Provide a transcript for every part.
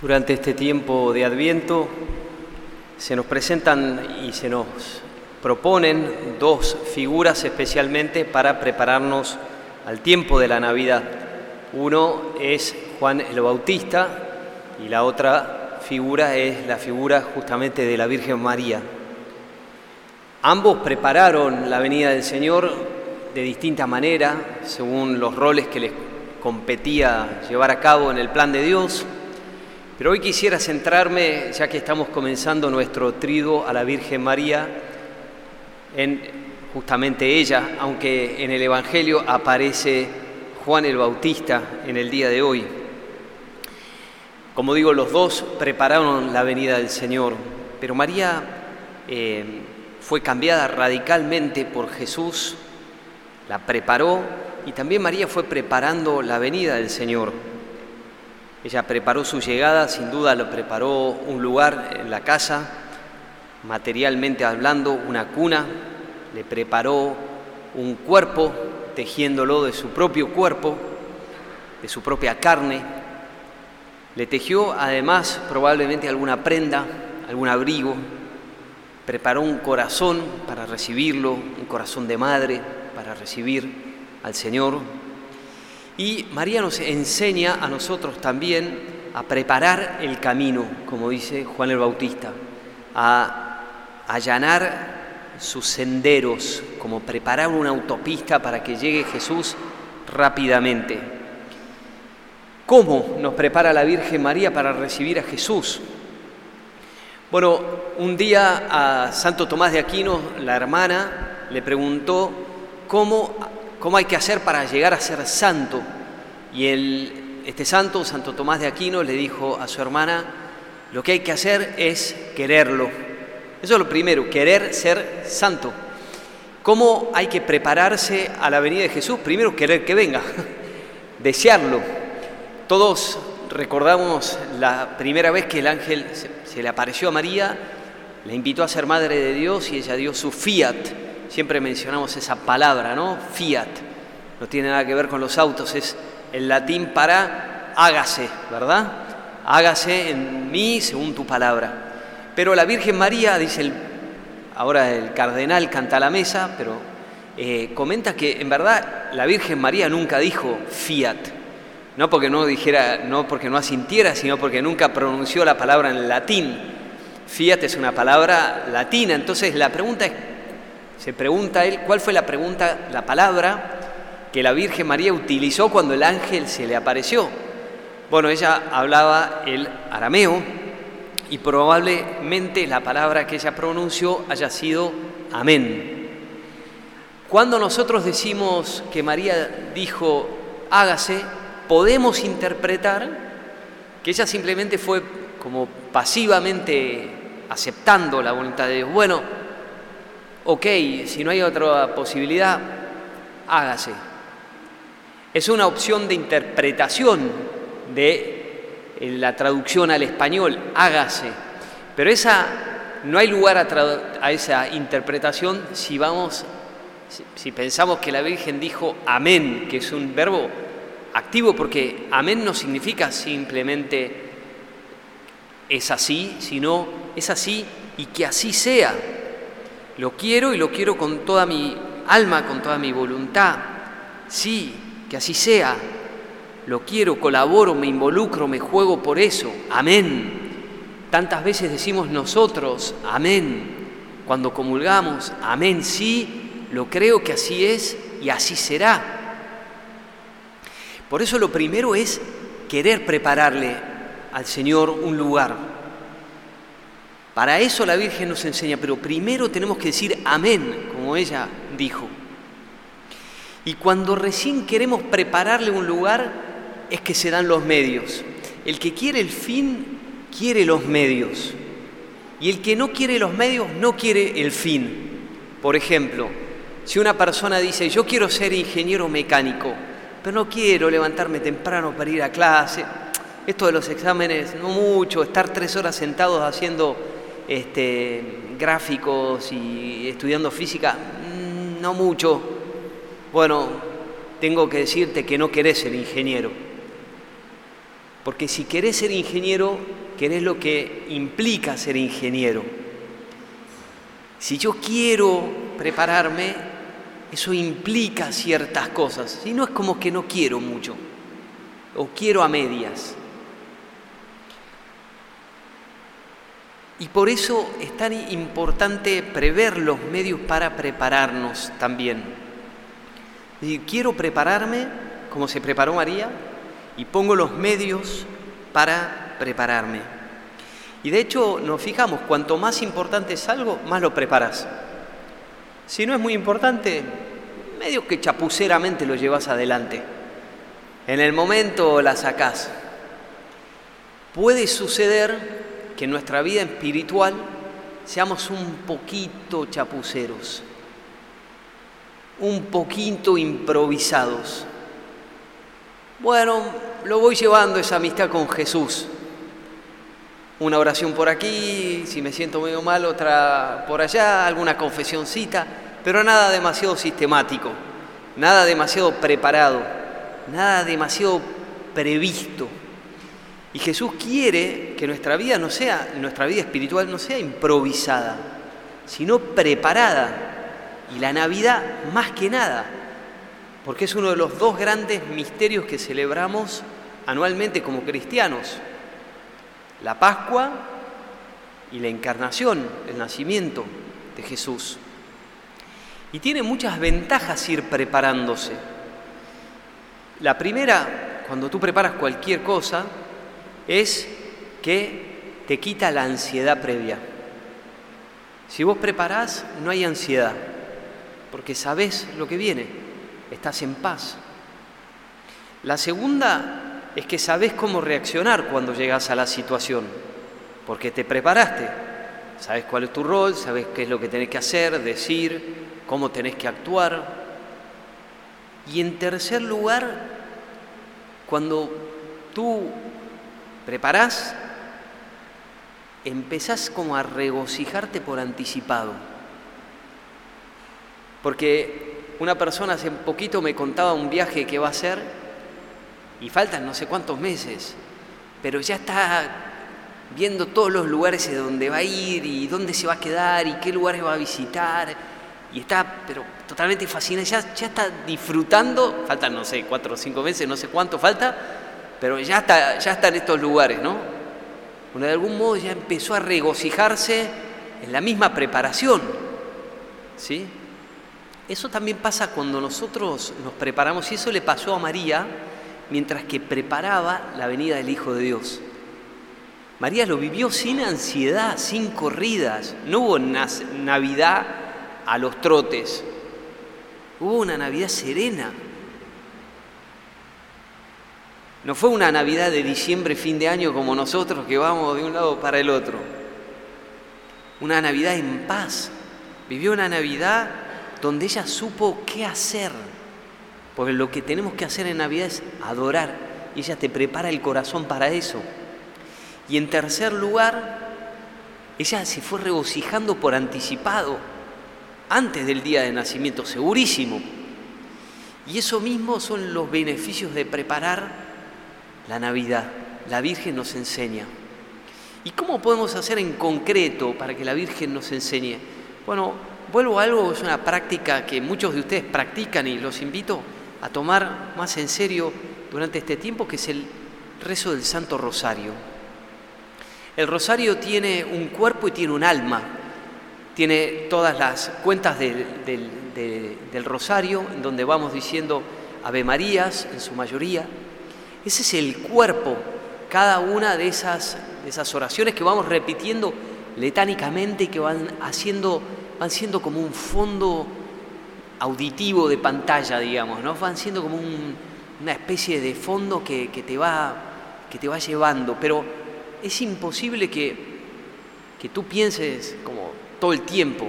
Durante este tiempo de Adviento se nos presentan y se nos proponen dos figuras especialmente para prepararnos al tiempo de la Navidad. Uno es Juan el Bautista y la otra figura es la figura justamente de la Virgen María. Ambos prepararon la venida del Señor de distinta manera, según los roles que les competía llevar a cabo en el plan de Dios. Pero hoy quisiera centrarme, ya que estamos comenzando nuestro trido a la Virgen María, en justamente ella, aunque en el Evangelio aparece Juan el Bautista en el día de hoy. Como digo, los dos prepararon la venida del Señor, pero María eh, fue cambiada radicalmente por Jesús, la preparó y también María fue preparando la venida del Señor. Ella preparó su llegada, sin duda lo preparó un lugar en la casa, materialmente hablando, una cuna, le preparó un cuerpo, tejiéndolo de su propio cuerpo, de su propia carne. Le tejió además probablemente alguna prenda, algún abrigo, preparó un corazón para recibirlo, un corazón de madre para recibir al Señor y María nos enseña a nosotros también a preparar el camino, como dice Juan el Bautista, a allanar sus senderos, como preparar una autopista para que llegue Jesús rápidamente. ¿Cómo nos prepara la Virgen María para recibir a Jesús? Bueno, un día a Santo Tomás de Aquino, la hermana, le preguntó cómo cómo hay que hacer para llegar a ser santo. Y el, este santo, Santo Tomás de Aquino, le dijo a su hermana, lo que hay que hacer es quererlo. Eso es lo primero, querer ser santo. ¿Cómo hay que prepararse a la venida de Jesús? Primero, querer que venga, desearlo. Todos recordamos la primera vez que el ángel se le apareció a María, la invitó a ser madre de Dios y ella dio su fiat, siempre mencionamos esa palabra, ¿no? Fiat. No tiene nada que ver con los autos, es el latín para hágase, ¿verdad? Hágase en mí según tu palabra. Pero la Virgen María, dice el, ahora el cardenal canta la mesa, pero eh, comenta que en verdad la Virgen María nunca dijo fiat. No porque no dijera, no porque no asintiera, sino porque nunca pronunció la palabra en latín. Fiat es una palabra latina, entonces la pregunta es se pregunta él, ¿cuál fue la pregunta, la palabra que la Virgen María utilizó cuando el ángel se le apareció? Bueno, ella hablaba el arameo y probablemente la palabra que ella pronunció haya sido amén. Cuando nosotros decimos que María dijo hágase, podemos interpretar que ella simplemente fue como pasivamente aceptando la voluntad de Dios. Bueno, ok, si no hay otra posibilidad, hágase. Es una opción de interpretación de la traducción al español, hágase. Pero esa, no hay lugar a, esa interpretación si vamos, si pensamos que la Virgen dijo amén, que es un verbo activo, porque amén no significa simplemente es así, sino es así y que así sea. Lo quiero y lo quiero con toda mi alma, con toda mi voluntad. Sí, que así sea. Lo quiero, colaboro, me involucro, me juego por eso. Amén. Tantas veces decimos nosotros, amén. Cuando comulgamos, amén, sí, lo creo que así es y así será. Por eso lo primero es querer prepararle al Señor un lugar, para eso la Virgen nos enseña, pero primero tenemos que decir amén, como ella dijo. Y cuando recién queremos prepararle un lugar, es que se dan los medios. El que quiere el fin, quiere los medios. Y el que no quiere los medios, no quiere el fin. Por ejemplo, si una persona dice, yo quiero ser ingeniero mecánico, pero no quiero levantarme temprano para ir a clase, esto de los exámenes, no mucho, estar tres horas sentados haciendo este, gráficos y estudiando física, mm, no mucho. Bueno, tengo que decirte que no querés ser ingeniero. Porque si querés ser ingeniero, querés lo que implica ser ingeniero. Si yo quiero prepararme, eso implica ciertas cosas. Si no es como que no quiero mucho, o quiero a medias. Y por eso es tan importante prever los medios para prepararnos también. Y quiero prepararme como se preparó María y pongo los medios para prepararme. Y de hecho nos fijamos, cuanto más importante es algo, más lo preparas. Si no es muy importante, medio que chapuceramente lo llevas adelante. En el momento la sacás. Puede suceder que en nuestra vida espiritual seamos un poquito chapuceros, un poquito improvisados. Bueno, lo voy llevando esa amistad con Jesús. Una oración por aquí, si me siento medio mal, otra por allá, alguna confesioncita, pero nada demasiado sistemático, nada demasiado preparado, nada demasiado previsto. Y Jesús quiere que nuestra vida no sea, nuestra vida espiritual no sea improvisada, sino preparada. Y la Navidad más que nada, porque es uno de los dos grandes misterios que celebramos anualmente como cristianos. La Pascua y la encarnación, el nacimiento de Jesús. Y tiene muchas ventajas ir preparándose. La primera, cuando tú preparas cualquier cosa, es que te quita la ansiedad previa. Si vos preparás, no hay ansiedad, porque sabés lo que viene, estás en paz. La segunda es que sabés cómo reaccionar cuando llegas a la situación, porque te preparaste, sabes cuál es tu rol, sabes qué es lo que tenés que hacer, decir, cómo tenés que actuar. Y en tercer lugar, cuando tú preparás, empezás como a regocijarte por anticipado. Porque una persona hace poquito me contaba un viaje que va a hacer y faltan no sé cuántos meses, pero ya está viendo todos los lugares de donde va a ir y dónde se va a quedar y qué lugares va a visitar y está pero totalmente fascinado, ya, ya está disfrutando, faltan no sé, cuatro o cinco meses, no sé cuánto falta, pero ya está, ya está en estos lugares, ¿no? De algún modo ya empezó a regocijarse en la misma preparación, ¿sí? Eso también pasa cuando nosotros nos preparamos, y eso le pasó a María mientras que preparaba la venida del Hijo de Dios. María lo vivió sin ansiedad, sin corridas, no hubo Navidad a los trotes, hubo una Navidad serena, no fue una Navidad de diciembre, fin de año como nosotros que vamos de un lado para el otro. Una Navidad en paz. Vivió una Navidad donde ella supo qué hacer. Porque lo que tenemos que hacer en Navidad es adorar. Y ella te prepara el corazón para eso. Y en tercer lugar, ella se fue regocijando por anticipado, antes del día de nacimiento, segurísimo. Y eso mismo son los beneficios de preparar la Navidad. La Virgen nos enseña. ¿Y cómo podemos hacer en concreto para que la Virgen nos enseñe? Bueno, vuelvo a algo, es una práctica que muchos de ustedes practican y los invito a tomar más en serio durante este tiempo, que es el rezo del Santo Rosario. El rosario tiene un cuerpo y tiene un alma. Tiene todas las cuentas del, del rosario, en donde vamos diciendo Ave Marías en su mayoría, ese es el cuerpo, cada una de esas, esas oraciones que vamos repitiendo letánicamente y que van haciendo, van siendo como un fondo auditivo de pantalla, digamos, ¿no? Van siendo como una especie de fondo que, te va, que te va llevando, pero es imposible que, que tú pienses como todo el tiempo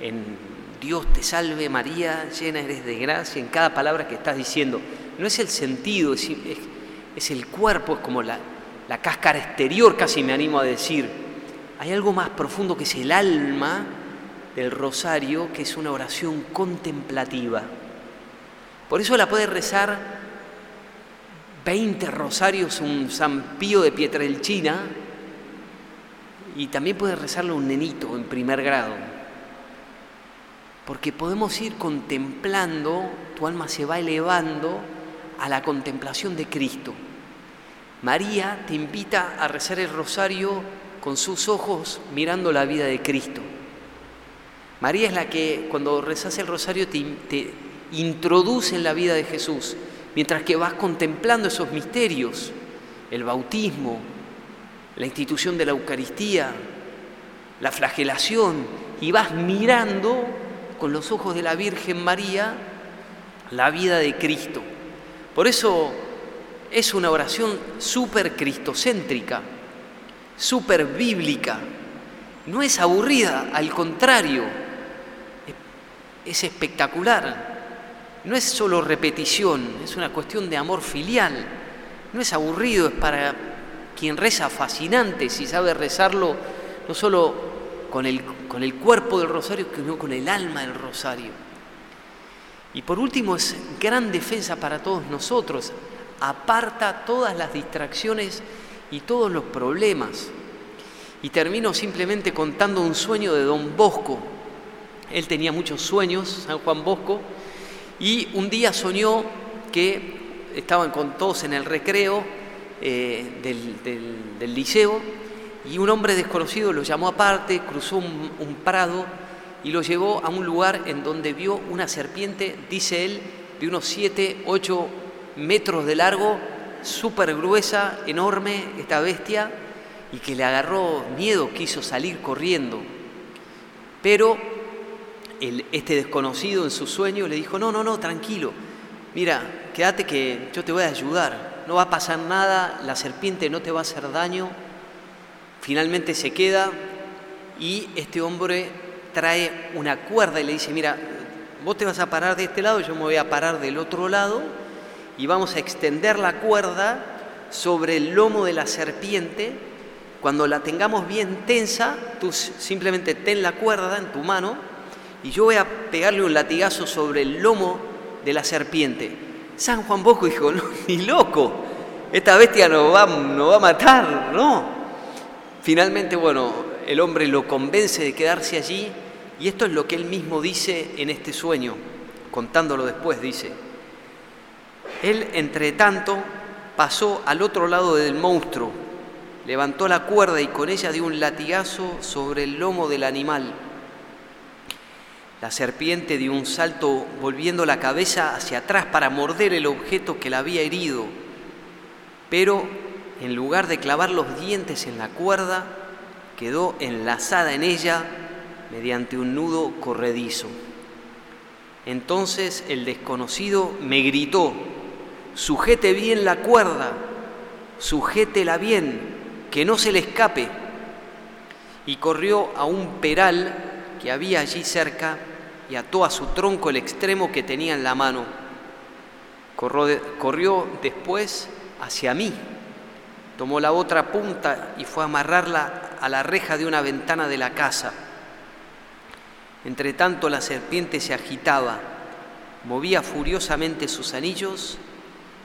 en Dios te salve María, llena eres de gracia en cada palabra que estás diciendo. No es el sentido, es, es el cuerpo, es como la, la cáscara exterior, casi me animo a decir. Hay algo más profundo que es el alma del rosario, que es una oración contemplativa. Por eso la puede rezar 20 rosarios un San Pío de Pietrelcina y también puede rezarlo un nenito en primer grado. Porque podemos ir contemplando, tu alma se va elevando a la contemplación de Cristo. María te invita a rezar el rosario con sus ojos mirando la vida de Cristo. María es la que cuando rezas el rosario te, te introduce en la vida de Jesús, mientras que vas contemplando esos misterios, el bautismo, la institución de la Eucaristía, la flagelación, y vas mirando con los ojos de la Virgen María la vida de Cristo. Por eso es una oración súper cristocéntrica, súper bíblica. No es aburrida, al contrario, es espectacular. No es solo repetición, es una cuestión de amor filial. No es aburrido, es para quien reza fascinante, si sabe rezarlo no solo con el, con el cuerpo del rosario, sino con el alma del rosario. Y por último, es gran defensa para todos nosotros. Aparta todas las distracciones y todos los problemas. Y termino simplemente contando un sueño de don Bosco. Él tenía muchos sueños, San Juan Bosco, y un día soñó que estaban con todos en el recreo eh, del, liceo y un hombre desconocido lo llamó aparte, cruzó un, prado y lo llevó a un lugar en donde vio una serpiente, dice él, de unos 7, 8 metros de largo, súper gruesa, enorme, esta bestia, y que le agarró miedo, quiso salir corriendo. Pero este desconocido en su sueño le dijo, no, no, no, tranquilo, mira, quédate que yo te voy a ayudar, no va a pasar nada, la serpiente no te va a hacer daño. Finalmente se queda y este hombre trae una cuerda y le dice, mira, vos te vas a parar de este lado, yo me voy a parar del otro lado y vamos a extender la cuerda sobre el lomo de la serpiente. Cuando la tengamos bien tensa, tú simplemente ten la cuerda en tu mano y yo voy a pegarle un latigazo sobre el lomo de la serpiente. San Juan Bosco dijo, no, ni loco, esta bestia nos va, no va a matar, no. Finalmente, bueno, el hombre lo convence de quedarse allí y esto es lo que él mismo dice en este sueño, contándolo después, dice, él entre tanto pasó al otro lado del monstruo, levantó la cuerda y con ella dio un latigazo sobre el lomo del animal la serpiente dio un salto volviendo la cabeza hacia atrás para morder el objeto que la había herido, pero en lugar de clavar los dientes en la cuerda, quedó enlazada en ella mediante un nudo corredizo. Entonces el desconocido me gritó, sujete bien la cuerda, sujétela bien, que no se le escape. Y corrió a un peral que había allí cerca y ató a su tronco el extremo que tenía en la mano. Corrió, después hacia mí, tomó la otra punta y fue a amarrarla a la reja de una ventana de la casa. Entre tanto la serpiente se agitaba, movía furiosamente sus anillos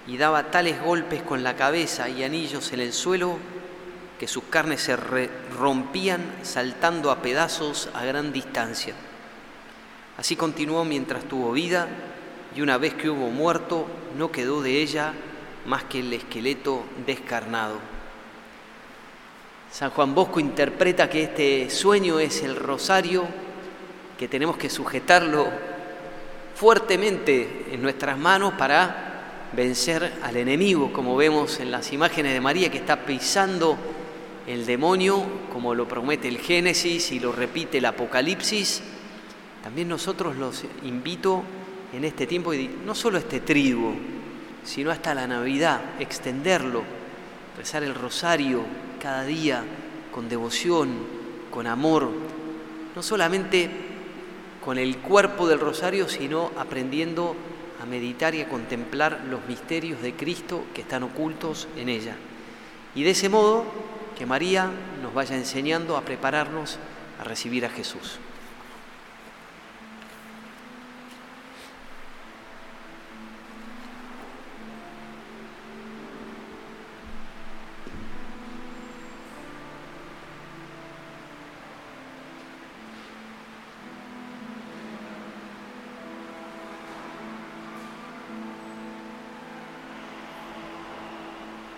y daba tales golpes con la cabeza y anillos en el suelo que sus carnes se rompían saltando a pedazos a gran distancia. Así continuó mientras tuvo vida y una vez que hubo muerto no quedó de ella más que el esqueleto descarnado. San Juan Bosco interpreta que este sueño es el rosario, que tenemos que sujetarlo fuertemente en nuestras manos para vencer al enemigo, como vemos en las imágenes de María que está pisando el demonio, como lo promete el Génesis y lo repite el Apocalipsis. También nosotros los invito en este tiempo, y no solo este triduo, sino hasta la Navidad, extenderlo, rezar el rosario cada día con devoción, con amor, no solamente con el cuerpo del rosario, sino aprendiendo a meditar y a contemplar los misterios de Cristo que están ocultos en ella. Y de ese modo que María nos vaya enseñando a prepararnos a recibir a Jesús.